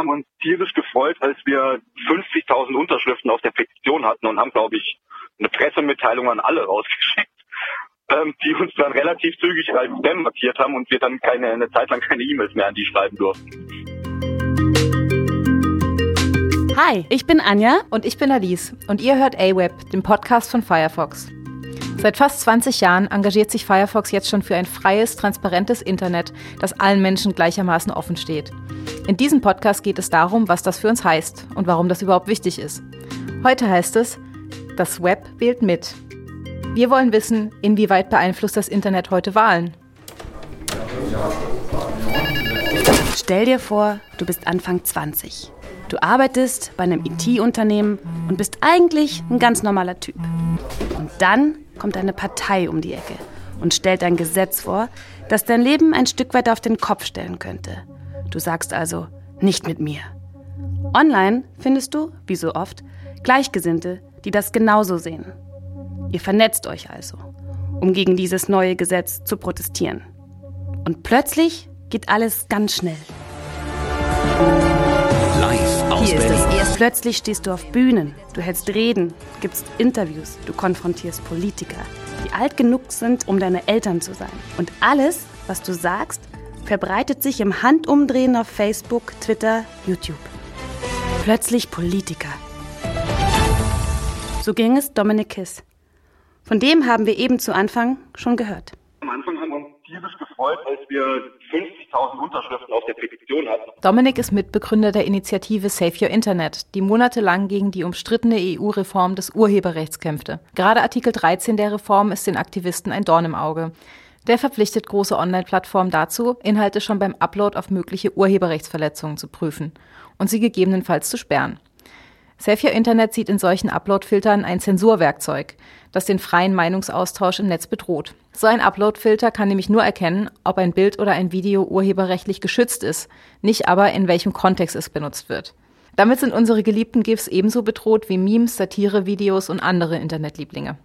haben uns tierisch gefreut, als wir 50.000 Unterschriften auf der Petition hatten und haben, glaube ich, eine Pressemitteilung an alle rausgeschickt, ähm, die uns dann relativ zügig als Spam markiert haben und wir dann keine, eine Zeit lang keine E-Mails mehr an die schreiben durften. Hi, ich bin Anja und ich bin Alice und ihr hört AWeb, den Podcast von Firefox. Seit fast 20 Jahren engagiert sich Firefox jetzt schon für ein freies, transparentes Internet, das allen Menschen gleichermaßen offen steht. In diesem Podcast geht es darum, was das für uns heißt und warum das überhaupt wichtig ist. Heute heißt es, das Web wählt mit. Wir wollen wissen, inwieweit beeinflusst das Internet heute Wahlen. Stell dir vor, du bist Anfang 20. Du arbeitest bei einem IT-Unternehmen und bist eigentlich ein ganz normaler Typ. Und dann kommt eine Partei um die Ecke und stellt ein Gesetz vor, das dein Leben ein Stück weit auf den Kopf stellen könnte. Du sagst also, nicht mit mir. Online findest du, wie so oft, Gleichgesinnte, die das genauso sehen. Ihr vernetzt euch also, um gegen dieses neue Gesetz zu protestieren. Und plötzlich geht alles ganz schnell. Ist das erste. Plötzlich stehst du auf Bühnen, du hältst Reden, gibst Interviews, du konfrontierst Politiker, die alt genug sind, um deine Eltern zu sein. Und alles, was du sagst, verbreitet sich im Handumdrehen auf Facebook, Twitter, YouTube. Plötzlich Politiker. So ging es Dominic Kiss. Von dem haben wir eben zu Anfang schon gehört. Am Anfang haben wir uns tierisch gefreut, als wir 50.000 Unterschriften auf der Petition hatten. Dominik ist Mitbegründer der Initiative Save Your Internet, die monatelang gegen die umstrittene EU-Reform des Urheberrechts kämpfte. Gerade Artikel 13 der Reform ist den Aktivisten ein Dorn im Auge. Der verpflichtet große Online-Plattformen dazu, Inhalte schon beim Upload auf mögliche Urheberrechtsverletzungen zu prüfen und sie gegebenenfalls zu sperren. Your Internet sieht in solchen Upload-Filtern ein Zensurwerkzeug, das den freien Meinungsaustausch im Netz bedroht. So ein Upload-Filter kann nämlich nur erkennen, ob ein Bild oder ein Video urheberrechtlich geschützt ist, nicht aber in welchem Kontext es benutzt wird. Damit sind unsere geliebten GIFs ebenso bedroht wie Memes, Satire, Videos und andere Internetlieblinge.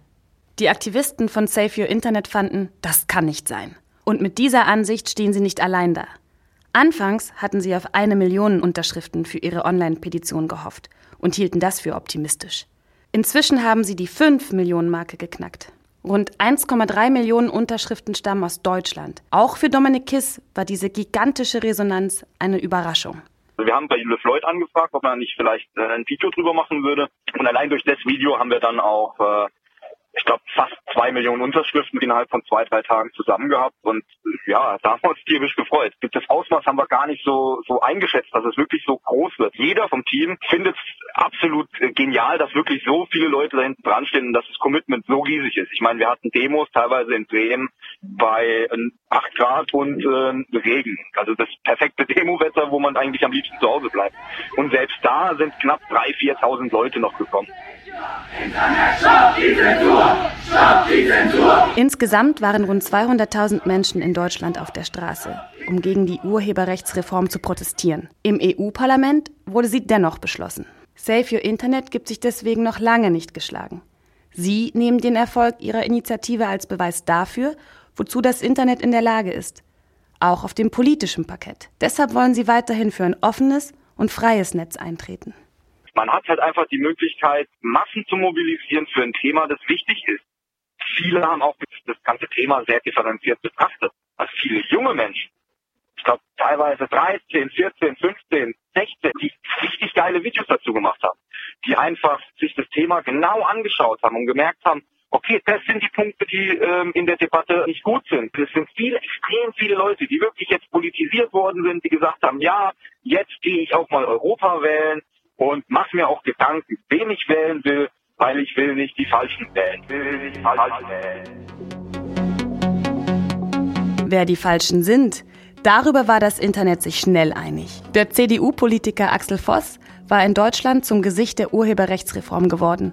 Die Aktivisten von Save Your Internet fanden, das kann nicht sein. Und mit dieser Ansicht stehen sie nicht allein da. Anfangs hatten sie auf eine Million Unterschriften für ihre Online-Petition gehofft und hielten das für optimistisch. Inzwischen haben sie die 5 Millionen Marke geknackt. Rund 1,3 Millionen Unterschriften stammen aus Deutschland. Auch für Dominik Kiss war diese gigantische Resonanz eine Überraschung. Wir haben bei Le Floyd angefragt, ob man nicht vielleicht äh, ein Video drüber machen würde. Und allein durch das Video haben wir dann auch äh, ich glaube, fast zwei Millionen Unterschriften innerhalb von zwei, drei Tagen zusammen gehabt. Und ja, da haben wir uns tierisch gefreut. Das Ausmaß haben wir gar nicht so, so eingeschätzt, dass es wirklich so groß wird. Jeder vom Team findet es absolut genial, dass wirklich so viele Leute da hinten dran stehen und dass das Commitment so riesig ist. Ich meine, wir hatten Demos teilweise in Bremen bei 8 Grad und äh, Regen. Also das perfekte Demowetter, wo man eigentlich am liebsten zu Hause bleibt. Und selbst da sind knapp 3.000, 4.000 Leute noch gekommen. Insgesamt waren rund 200.000 Menschen in Deutschland auf der Straße, um gegen die Urheberrechtsreform zu protestieren. Im EU-Parlament wurde sie dennoch beschlossen. Save Your Internet gibt sich deswegen noch lange nicht geschlagen. Sie nehmen den Erfolg ihrer Initiative als Beweis dafür, wozu das Internet in der Lage ist. Auch auf dem politischen Parkett. Deshalb wollen sie weiterhin für ein offenes und freies Netz eintreten. Man hat halt einfach die Möglichkeit, Massen zu mobilisieren für ein Thema, das wichtig ist. Viele haben auch das ganze Thema sehr differenziert betrachtet. Also viele junge Menschen, ich glaube teilweise 13, 14, 15, 16, die richtig geile Videos dazu gemacht haben, die einfach sich das Thema genau angeschaut haben und gemerkt haben, okay, das sind die Punkte, die ähm, in der Debatte nicht gut sind. Es sind viele, extrem viele Leute, die wirklich jetzt politisiert worden sind, die gesagt haben, ja, jetzt gehe ich auch mal Europa wählen, und mach mir auch Gedanken, wen ich wählen will, weil ich will nicht die Falschen wählen. Will die wählen. Wer die Falschen sind, darüber war das Internet sich schnell einig. Der CDU-Politiker Axel Voss war in Deutschland zum Gesicht der Urheberrechtsreform geworden.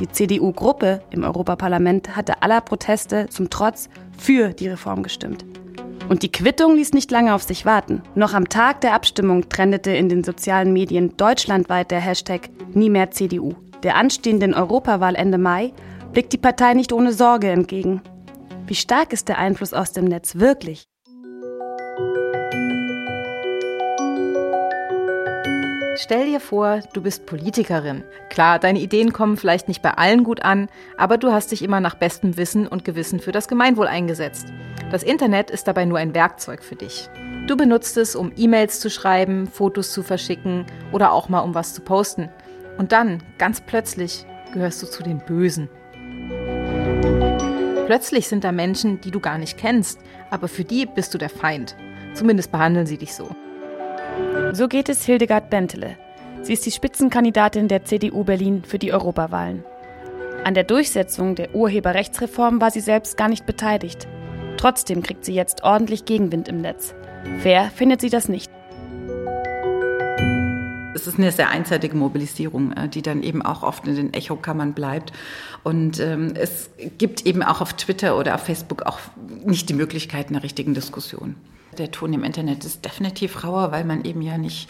Die CDU-Gruppe im Europaparlament hatte aller Proteste zum Trotz für die Reform gestimmt. Und die Quittung ließ nicht lange auf sich warten. Noch am Tag der Abstimmung trendete in den sozialen Medien deutschlandweit der Hashtag Nie mehr CDU. Der anstehenden Europawahl Ende Mai blickt die Partei nicht ohne Sorge entgegen. Wie stark ist der Einfluss aus dem Netz wirklich? Stell dir vor, du bist Politikerin. Klar, deine Ideen kommen vielleicht nicht bei allen gut an, aber du hast dich immer nach bestem Wissen und Gewissen für das Gemeinwohl eingesetzt. Das Internet ist dabei nur ein Werkzeug für dich. Du benutzt es, um E-Mails zu schreiben, Fotos zu verschicken oder auch mal um was zu posten. Und dann, ganz plötzlich, gehörst du zu den Bösen. Plötzlich sind da Menschen, die du gar nicht kennst, aber für die bist du der Feind. Zumindest behandeln sie dich so. So geht es Hildegard Bentele. Sie ist die Spitzenkandidatin der CDU Berlin für die Europawahlen. An der Durchsetzung der Urheberrechtsreform war sie selbst gar nicht beteiligt. Trotzdem kriegt sie jetzt ordentlich Gegenwind im Netz. Wer findet sie das nicht? Es ist eine sehr einseitige Mobilisierung, äh, die dann eben auch oft in den Echokammern bleibt. Und ähm, es gibt eben auch auf Twitter oder auf Facebook auch nicht die Möglichkeit einer richtigen Diskussion. Der Ton im Internet ist definitiv rauer, weil man eben ja nicht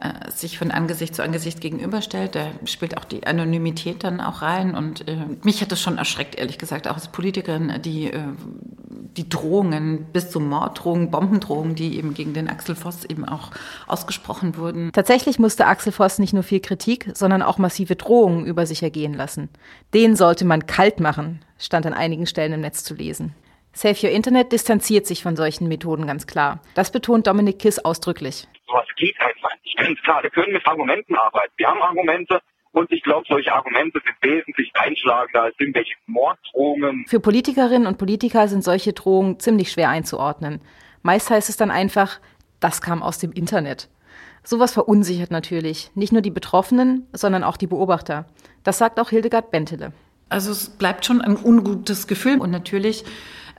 äh, sich von Angesicht zu Angesicht gegenüberstellt. Da spielt auch die Anonymität dann auch rein. Und äh, mich hat das schon erschreckt, ehrlich gesagt, auch als Politikerin, die, äh, die Drohungen bis zu Morddrohungen, Bombendrohungen, die eben gegen den Axel Voss eben auch ausgesprochen wurden. Tatsächlich musste Axel Voss nicht nur viel Kritik, sondern auch massive Drohungen über sich ergehen lassen. Den sollte man kalt machen, stand an einigen Stellen im Netz zu lesen. Save Your Internet distanziert sich von solchen Methoden ganz klar. Das betont Dominik Kiss ausdrücklich. Sowas geht einfach nicht. Ganz klar, wir können mit Argumenten arbeiten. Wir haben Argumente, und ich glaube, solche Argumente sind wesentlich einschlagender als irgendwelche Morddrohungen. Für Politikerinnen und Politiker sind solche Drohungen ziemlich schwer einzuordnen. Meist heißt es dann einfach, das kam aus dem Internet. Sowas verunsichert natürlich nicht nur die Betroffenen, sondern auch die Beobachter. Das sagt auch Hildegard Bentele. Also es bleibt schon ein ungutes Gefühl und natürlich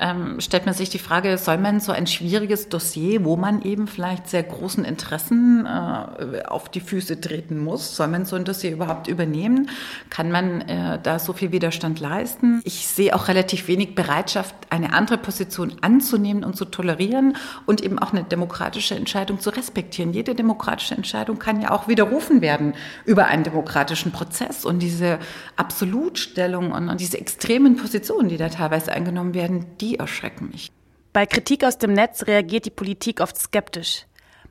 ähm, stellt man sich die Frage, soll man so ein schwieriges Dossier, wo man eben vielleicht sehr großen Interessen äh, auf die Füße treten muss, soll man so ein Dossier überhaupt übernehmen? Kann man äh, da so viel Widerstand leisten? Ich sehe auch relativ wenig Bereitschaft, eine andere Position anzunehmen und zu tolerieren und eben auch eine demokratische Entscheidung zu respektieren. Jede demokratische Entscheidung kann ja auch widerrufen werden über einen demokratischen Prozess und diese Absolutstellung und, und diese extremen Positionen, die da teilweise eingenommen werden, die die erschrecken mich. Bei Kritik aus dem Netz reagiert die Politik oft skeptisch.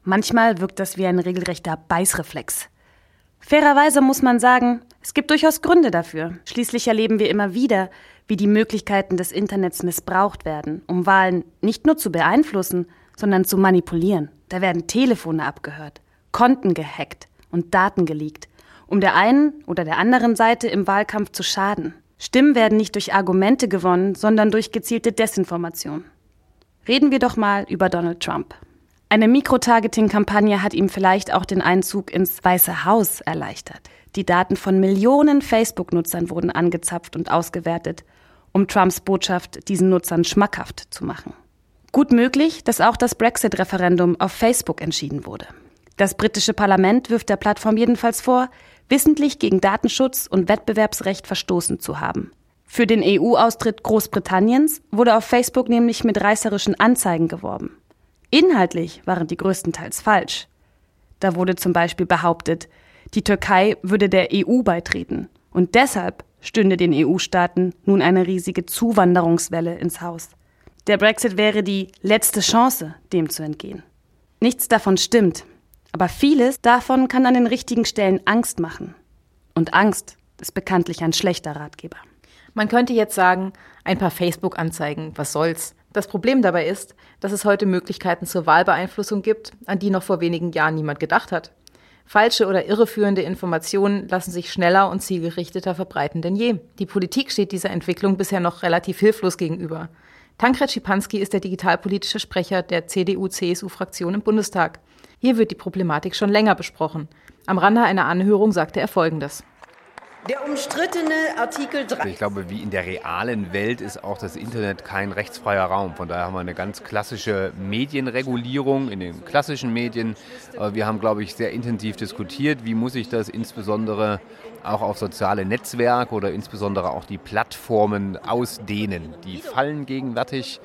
Manchmal wirkt das wie ein regelrechter Beißreflex. Fairerweise muss man sagen, es gibt durchaus Gründe dafür. Schließlich erleben wir immer wieder, wie die Möglichkeiten des Internets missbraucht werden, um Wahlen nicht nur zu beeinflussen, sondern zu manipulieren. Da werden Telefone abgehört, Konten gehackt und Daten geleakt, um der einen oder der anderen Seite im Wahlkampf zu schaden. Stimmen werden nicht durch Argumente gewonnen, sondern durch gezielte Desinformation. Reden wir doch mal über Donald Trump. Eine Mikrotargeting-Kampagne hat ihm vielleicht auch den Einzug ins Weiße Haus erleichtert. Die Daten von Millionen Facebook-Nutzern wurden angezapft und ausgewertet, um Trumps Botschaft diesen Nutzern schmackhaft zu machen. Gut möglich, dass auch das Brexit-Referendum auf Facebook entschieden wurde. Das britische Parlament wirft der Plattform jedenfalls vor, wissentlich gegen Datenschutz und Wettbewerbsrecht verstoßen zu haben. Für den EU-Austritt Großbritanniens wurde auf Facebook nämlich mit reißerischen Anzeigen geworben. Inhaltlich waren die größtenteils falsch. Da wurde zum Beispiel behauptet, die Türkei würde der EU beitreten und deshalb stünde den EU-Staaten nun eine riesige Zuwanderungswelle ins Haus. Der Brexit wäre die letzte Chance, dem zu entgehen. Nichts davon stimmt, aber vieles davon kann an den richtigen Stellen Angst machen. Und Angst ist bekanntlich ein schlechter Ratgeber. Man könnte jetzt sagen, ein paar Facebook-Anzeigen, was soll's? Das Problem dabei ist, dass es heute Möglichkeiten zur Wahlbeeinflussung gibt, an die noch vor wenigen Jahren niemand gedacht hat. Falsche oder irreführende Informationen lassen sich schneller und zielgerichteter verbreiten denn je. Die Politik steht dieser Entwicklung bisher noch relativ hilflos gegenüber. Tankred Schipanski ist der digitalpolitische Sprecher der CDU-CSU-Fraktion im Bundestag. Hier wird die Problematik schon länger besprochen. Am Rande einer Anhörung sagte er Folgendes. Der umstrittene Artikel 3. Ich glaube, wie in der realen Welt ist auch das Internet kein rechtsfreier Raum. Von daher haben wir eine ganz klassische Medienregulierung in den klassischen Medien. Wir haben, glaube ich, sehr intensiv diskutiert, wie muss ich das insbesondere auch auf soziale Netzwerke oder insbesondere auch die Plattformen ausdehnen. Die fallen gegenwärtig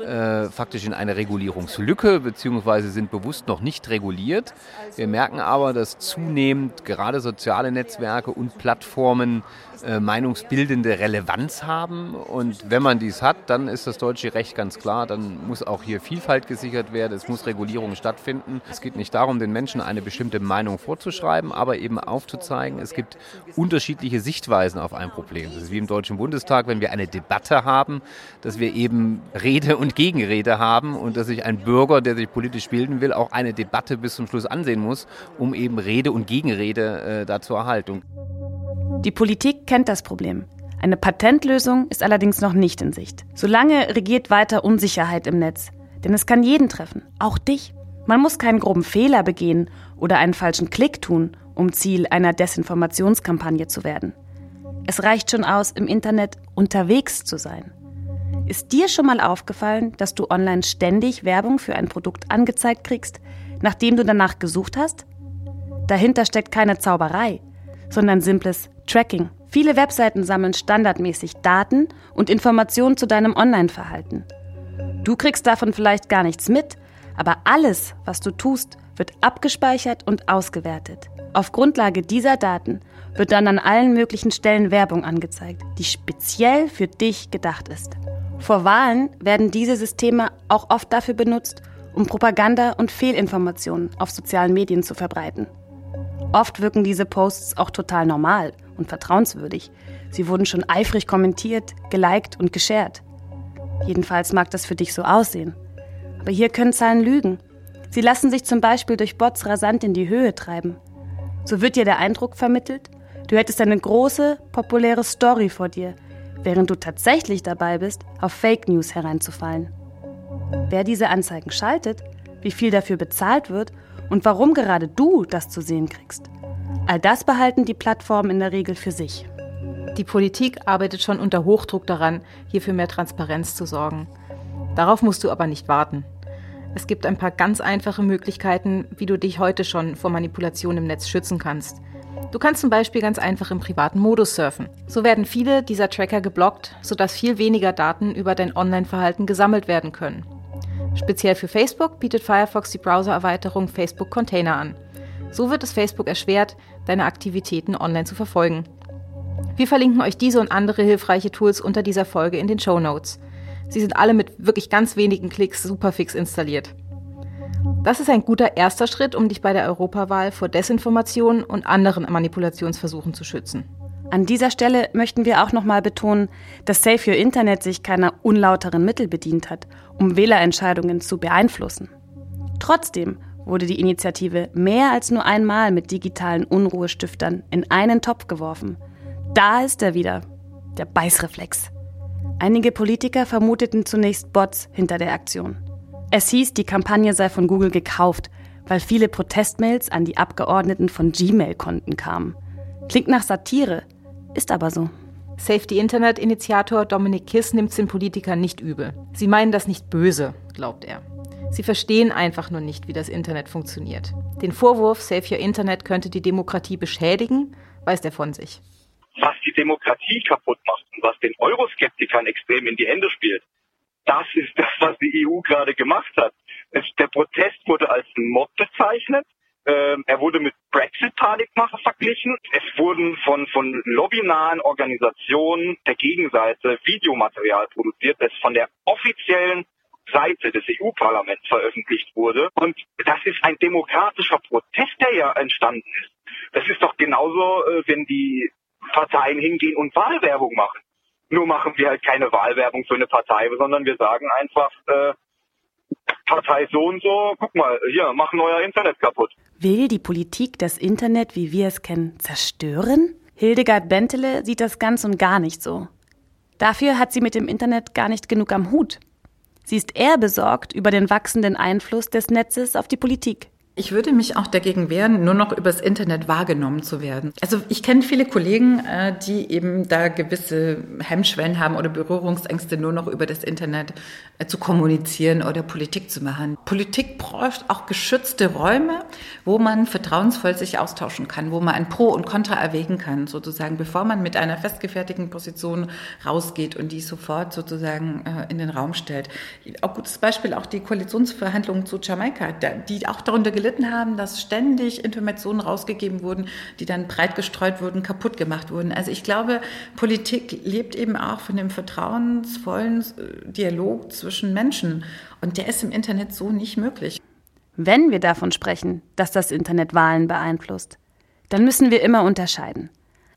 äh, faktisch in eine Regulierungslücke beziehungsweise sind bewusst noch nicht reguliert. Wir merken aber, dass zunehmend gerade soziale Netzwerke und Plattformen Plattformen äh, meinungsbildende Relevanz haben. Und wenn man dies hat, dann ist das deutsche Recht ganz klar. Dann muss auch hier Vielfalt gesichert werden. Es muss Regulierung stattfinden. Es geht nicht darum, den Menschen eine bestimmte Meinung vorzuschreiben, aber eben aufzuzeigen, es gibt unterschiedliche Sichtweisen auf ein Problem. Das ist wie im Deutschen Bundestag, wenn wir eine Debatte haben, dass wir eben Rede und Gegenrede haben und dass sich ein Bürger, der sich politisch bilden will, auch eine Debatte bis zum Schluss ansehen muss, um eben Rede und Gegenrede äh, da zu erhalten. Die Politik kennt das Problem. Eine Patentlösung ist allerdings noch nicht in Sicht. Solange regiert weiter Unsicherheit im Netz. Denn es kann jeden treffen, auch dich. Man muss keinen groben Fehler begehen oder einen falschen Klick tun, um Ziel einer Desinformationskampagne zu werden. Es reicht schon aus, im Internet unterwegs zu sein. Ist dir schon mal aufgefallen, dass du online ständig Werbung für ein Produkt angezeigt kriegst, nachdem du danach gesucht hast? Dahinter steckt keine Zauberei, sondern simples Tracking. Viele Webseiten sammeln standardmäßig Daten und Informationen zu deinem Online-Verhalten. Du kriegst davon vielleicht gar nichts mit, aber alles, was du tust, wird abgespeichert und ausgewertet. Auf Grundlage dieser Daten wird dann an allen möglichen Stellen Werbung angezeigt, die speziell für dich gedacht ist. Vor Wahlen werden diese Systeme auch oft dafür benutzt, um Propaganda und Fehlinformationen auf sozialen Medien zu verbreiten. Oft wirken diese Posts auch total normal und vertrauenswürdig. Sie wurden schon eifrig kommentiert, geliked und geshared. Jedenfalls mag das für dich so aussehen. Aber hier können Zahlen lügen. Sie lassen sich zum Beispiel durch Bots rasant in die Höhe treiben. So wird dir der Eindruck vermittelt, du hättest eine große, populäre Story vor dir, während du tatsächlich dabei bist, auf Fake News hereinzufallen. Wer diese Anzeigen schaltet, wie viel dafür bezahlt wird und warum gerade du das zu sehen kriegst. All das behalten die Plattformen in der Regel für sich. Die Politik arbeitet schon unter Hochdruck daran, hier für mehr Transparenz zu sorgen. Darauf musst du aber nicht warten. Es gibt ein paar ganz einfache Möglichkeiten, wie du dich heute schon vor Manipulation im Netz schützen kannst. Du kannst zum Beispiel ganz einfach im privaten Modus surfen. So werden viele dieser Tracker geblockt, sodass viel weniger Daten über dein Online-Verhalten gesammelt werden können. Speziell für Facebook bietet Firefox die Browser-Erweiterung Facebook Container an. So wird es Facebook erschwert, deine Aktivitäten online zu verfolgen. Wir verlinken euch diese und andere hilfreiche Tools unter dieser Folge in den Show Notes. Sie sind alle mit wirklich ganz wenigen Klicks super fix installiert. Das ist ein guter erster Schritt, um dich bei der Europawahl vor Desinformation und anderen Manipulationsversuchen zu schützen. An dieser Stelle möchten wir auch nochmal betonen, dass Save Your Internet sich keiner unlauteren Mittel bedient hat, um Wählerentscheidungen zu beeinflussen. Trotzdem wurde die Initiative mehr als nur einmal mit digitalen Unruhestiftern in einen Topf geworfen. Da ist er wieder, der Beißreflex. Einige Politiker vermuteten zunächst Bots hinter der Aktion. Es hieß, die Kampagne sei von Google gekauft, weil viele Protestmails an die Abgeordneten von Gmail-Konten kamen. Klingt nach Satire, ist aber so. Safety Internet Initiator Dominik Kiss nimmt es den Politikern nicht übel. Sie meinen das nicht böse, glaubt er. Sie verstehen einfach nur nicht, wie das Internet funktioniert. Den Vorwurf, Save Your Internet könnte die Demokratie beschädigen, weist er von sich. Was die Demokratie kaputt macht und was den Euroskeptikern extrem in die Hände spielt, das ist das, was die EU gerade gemacht hat. Es, der Protest wurde als Mob bezeichnet. Ähm, er wurde mit Brexit-Panikmache verglichen. Es wurden von, von lobbynahen Organisationen der Gegenseite Videomaterial produziert, das von der offiziellen Seite des EU-Parlaments veröffentlicht wurde. Und das ist ein demokratischer Protest, der ja entstanden ist. Das ist doch genauso, äh, wenn die Parteien hingehen und Wahlwerbung machen. Nur machen wir halt keine Wahlwerbung für eine Partei, sondern wir sagen einfach, äh, Partei so und so, guck mal, hier, machen euer Internet kaputt. Will die Politik das Internet, wie wir es kennen, zerstören? Hildegard Bentele sieht das ganz und gar nicht so. Dafür hat sie mit dem Internet gar nicht genug am Hut. Sie ist eher besorgt über den wachsenden Einfluss des Netzes auf die Politik. Ich würde mich auch dagegen wehren, nur noch übers Internet wahrgenommen zu werden. Also ich kenne viele Kollegen, äh, die eben da gewisse Hemmschwellen haben oder Berührungsängste, nur noch über das Internet äh, zu kommunizieren oder Politik zu machen. Politik braucht auch geschützte Räume, wo man vertrauensvoll sich austauschen kann, wo man ein Pro und Contra erwägen kann, sozusagen, bevor man mit einer festgefertigten Position rausgeht und die sofort sozusagen äh, in den Raum stellt. Auch gutes Beispiel auch die Koalitionsverhandlungen zu Jamaika, die auch darunter gelitten gelitten haben, dass ständig Informationen rausgegeben wurden, die dann breit gestreut wurden, kaputt gemacht wurden. Also ich glaube, Politik lebt eben auch von dem vertrauensvollen äh, Dialog zwischen Menschen. Und der ist im Internet so nicht möglich. Wenn wir davon sprechen, dass das Internet Wahlen beeinflusst, dann müssen wir immer unterscheiden.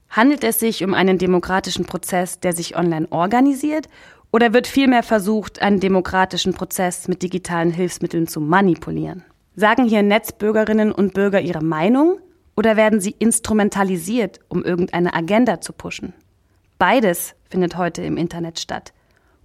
Handelt es sich um einen demokratischen Prozess, der sich online organisiert, oder wird vielmehr versucht, einen demokratischen Prozess mit digitalen Hilfsmitteln zu manipulieren? Sagen hier Netzbürgerinnen und Bürger ihre Meinung oder werden sie instrumentalisiert, um irgendeine Agenda zu pushen? Beides findet heute im Internet statt.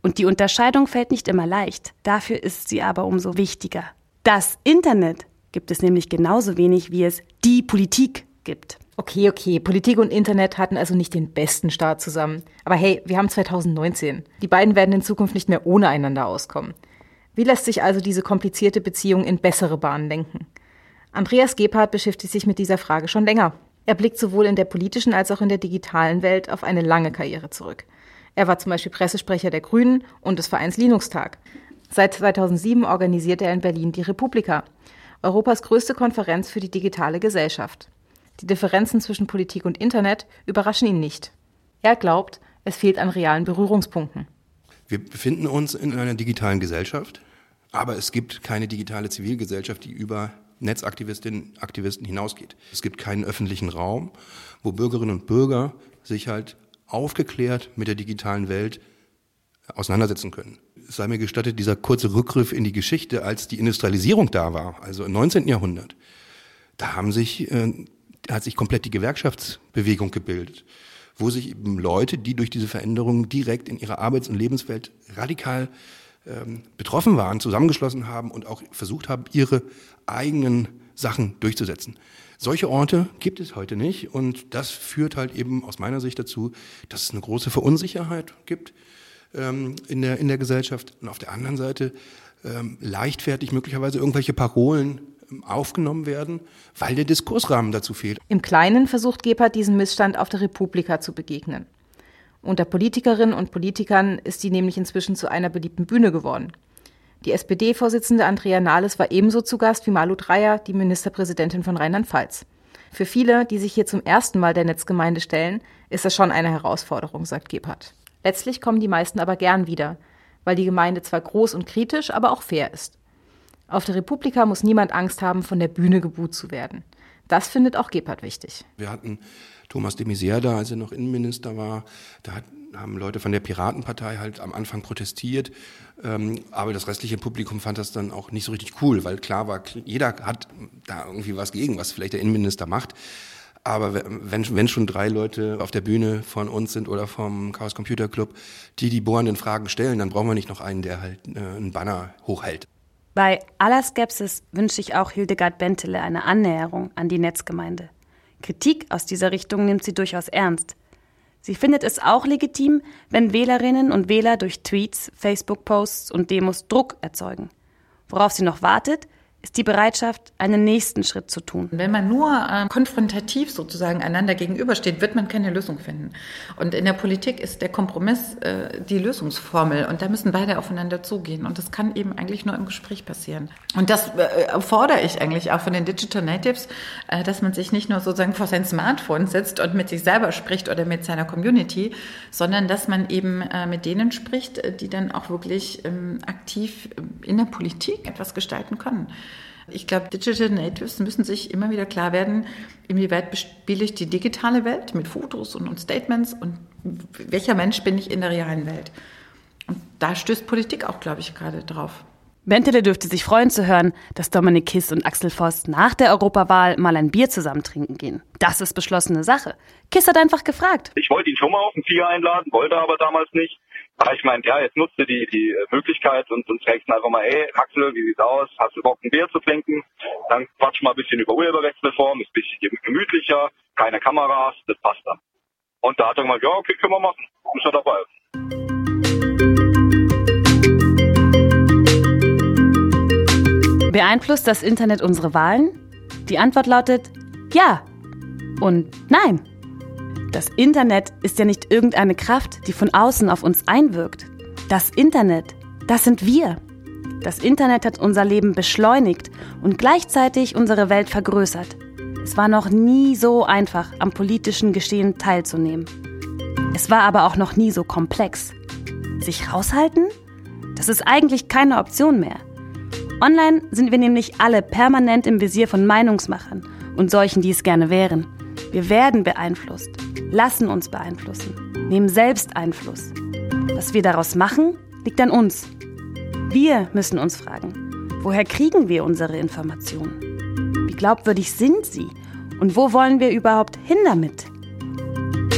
Und die Unterscheidung fällt nicht immer leicht, dafür ist sie aber umso wichtiger. Das Internet gibt es nämlich genauso wenig, wie es die Politik gibt. Okay, okay, Politik und Internet hatten also nicht den besten Start zusammen. Aber hey, wir haben 2019. Die beiden werden in Zukunft nicht mehr ohne einander auskommen. Wie lässt sich also diese komplizierte Beziehung in bessere Bahnen lenken? Andreas Gebhardt beschäftigt sich mit dieser Frage schon länger. Er blickt sowohl in der politischen als auch in der digitalen Welt auf eine lange Karriere zurück. Er war zum Beispiel Pressesprecher der Grünen und des Vereins Linux-Tag. Seit 2007 organisiert er in Berlin die Republika, Europas größte Konferenz für die digitale Gesellschaft. Die Differenzen zwischen Politik und Internet überraschen ihn nicht. Er glaubt, es fehlt an realen Berührungspunkten. Wir befinden uns in einer digitalen Gesellschaft, aber es gibt keine digitale Zivilgesellschaft, die über Netzaktivistinnen und Aktivisten hinausgeht. Es gibt keinen öffentlichen Raum, wo Bürgerinnen und Bürger sich halt aufgeklärt mit der digitalen Welt auseinandersetzen können. Es sei mir gestattet, dieser kurze Rückgriff in die Geschichte, als die Industrialisierung da war, also im 19. Jahrhundert. Da haben sich äh, hat sich komplett die Gewerkschaftsbewegung gebildet, wo sich eben Leute, die durch diese Veränderungen direkt in ihrer Arbeits- und Lebenswelt radikal ähm, betroffen waren, zusammengeschlossen haben und auch versucht haben, ihre eigenen Sachen durchzusetzen. Solche Orte gibt es heute nicht und das führt halt eben aus meiner Sicht dazu, dass es eine große Verunsicherheit gibt ähm, in, der, in der Gesellschaft und auf der anderen Seite ähm, leichtfertig möglicherweise irgendwelche Parolen aufgenommen werden, weil der Diskursrahmen dazu fehlt. Im Kleinen versucht Gebhardt diesem Missstand auf der Republika zu begegnen. Unter Politikerinnen und Politikern ist die nämlich inzwischen zu einer beliebten Bühne geworden. Die SPD-Vorsitzende Andrea Nahles war ebenso zu Gast wie Malu Dreyer, die Ministerpräsidentin von Rheinland-Pfalz. Für viele, die sich hier zum ersten Mal der Netzgemeinde stellen, ist das schon eine Herausforderung, sagt Gebhardt. Letztlich kommen die meisten aber gern wieder, weil die Gemeinde zwar groß und kritisch, aber auch fair ist. Auf der Republika muss niemand Angst haben, von der Bühne gebuht zu werden. Das findet auch Gebhardt wichtig. Wir hatten Thomas de Maizière da, als er noch Innenminister war. Da hat, haben Leute von der Piratenpartei halt am Anfang protestiert. Ähm, aber das restliche Publikum fand das dann auch nicht so richtig cool, weil klar war, jeder hat da irgendwie was gegen, was vielleicht der Innenminister macht. Aber wenn, wenn schon drei Leute auf der Bühne von uns sind oder vom Chaos Computer Club, die die bohrenden Fragen stellen, dann brauchen wir nicht noch einen, der halt äh, einen Banner hochhält. Bei aller Skepsis wünscht sich auch Hildegard Bentele eine Annäherung an die Netzgemeinde. Kritik aus dieser Richtung nimmt sie durchaus ernst. Sie findet es auch legitim, wenn Wählerinnen und Wähler durch Tweets, Facebook-Posts und Demos Druck erzeugen. Worauf sie noch wartet, ist die Bereitschaft, einen nächsten Schritt zu tun. Wenn man nur äh, konfrontativ sozusagen einander gegenübersteht, wird man keine Lösung finden. Und in der Politik ist der Kompromiss äh, die Lösungsformel und da müssen beide aufeinander zugehen. Und das kann eben eigentlich nur im Gespräch passieren. Und das äh, fordere ich eigentlich auch von den Digital Natives, äh, dass man sich nicht nur sozusagen vor sein Smartphone sitzt und mit sich selber spricht oder mit seiner Community, sondern dass man eben äh, mit denen spricht, äh, die dann auch wirklich ähm, aktiv in der Politik etwas gestalten können. Ich glaube, Digital Natives müssen sich immer wieder klar werden, inwieweit bespiele ich die digitale Welt mit Fotos und, und Statements und welcher Mensch bin ich in der realen Welt. Und da stößt Politik auch, glaube ich, gerade drauf. Bentele dürfte sich freuen zu hören, dass Dominik Kiss und Axel Voss nach der Europawahl mal ein Bier zusammen trinken gehen. Das ist beschlossene Sache. Kiss hat einfach gefragt. Ich wollte ihn schon mal auf ein Bier einladen, wollte aber damals nicht. Aber ich meinte, ja, jetzt nutzt du die, die Möglichkeit und, und fragst einfach mal, hey, Axel, wie sieht's aus? Hast du Bock, ein Bier zu trinken? Dann quatsch mal ein bisschen über Urheberrechtsreform, ist ein bisschen gemütlicher, keine Kameras, das passt dann. Und da hat er gesagt, ja, okay, können wir machen. Ist er dabei. Beeinflusst das Internet unsere Wahlen? Die Antwort lautet ja und nein. Das Internet ist ja nicht irgendeine Kraft, die von außen auf uns einwirkt. Das Internet, das sind wir. Das Internet hat unser Leben beschleunigt und gleichzeitig unsere Welt vergrößert. Es war noch nie so einfach, am politischen Geschehen teilzunehmen. Es war aber auch noch nie so komplex. Sich raushalten? Das ist eigentlich keine Option mehr. Online sind wir nämlich alle permanent im Visier von Meinungsmachern und solchen, die es gerne wären. Wir werden beeinflusst, lassen uns beeinflussen, nehmen selbst Einfluss. Was wir daraus machen, liegt an uns. Wir müssen uns fragen, woher kriegen wir unsere Informationen? Wie glaubwürdig sind sie? Und wo wollen wir überhaupt hin damit?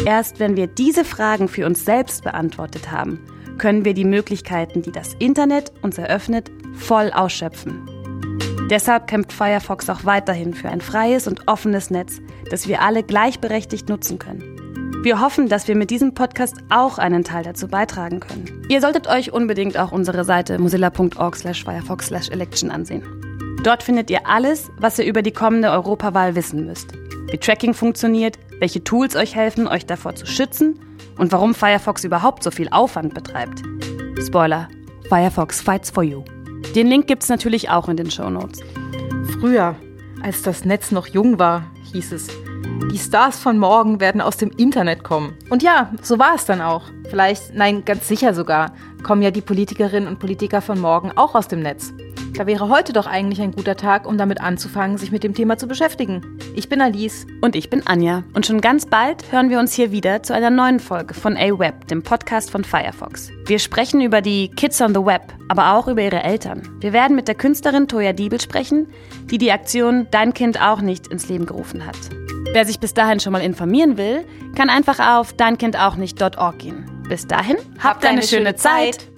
Erst wenn wir diese Fragen für uns selbst beantwortet haben, können wir die Möglichkeiten, die das Internet uns eröffnet, voll ausschöpfen. Deshalb kämpft Firefox auch weiterhin für ein freies und offenes Netz, das wir alle gleichberechtigt nutzen können. Wir hoffen, dass wir mit diesem Podcast auch einen Teil dazu beitragen können. Ihr solltet euch unbedingt auch unsere Seite mozilla.org/firefox/election ansehen. Dort findet ihr alles, was ihr über die kommende Europawahl wissen müsst. Wie Tracking funktioniert, welche Tools euch helfen, euch davor zu schützen und warum Firefox überhaupt so viel Aufwand betreibt. Spoiler: Firefox fights for you. Den Link gibt's natürlich auch in den Show Notes. Früher, als das Netz noch jung war, hieß es, die Stars von morgen werden aus dem Internet kommen. Und ja, so war es dann auch. Vielleicht, nein, ganz sicher sogar, kommen ja die Politikerinnen und Politiker von morgen auch aus dem Netz. Da wäre heute doch eigentlich ein guter Tag, um damit anzufangen, sich mit dem Thema zu beschäftigen. Ich bin Alice. Und ich bin Anja. Und schon ganz bald hören wir uns hier wieder zu einer neuen Folge von A-Web, dem Podcast von Firefox. Wir sprechen über die Kids on the Web, aber auch über ihre Eltern. Wir werden mit der Künstlerin Toya Diebel sprechen, die die Aktion Dein Kind auch nicht ins Leben gerufen hat. Wer sich bis dahin schon mal informieren will, kann einfach auf deinkindauchnicht.org gehen. Bis dahin, habt, habt eine, eine, schöne Zeit. Zeit.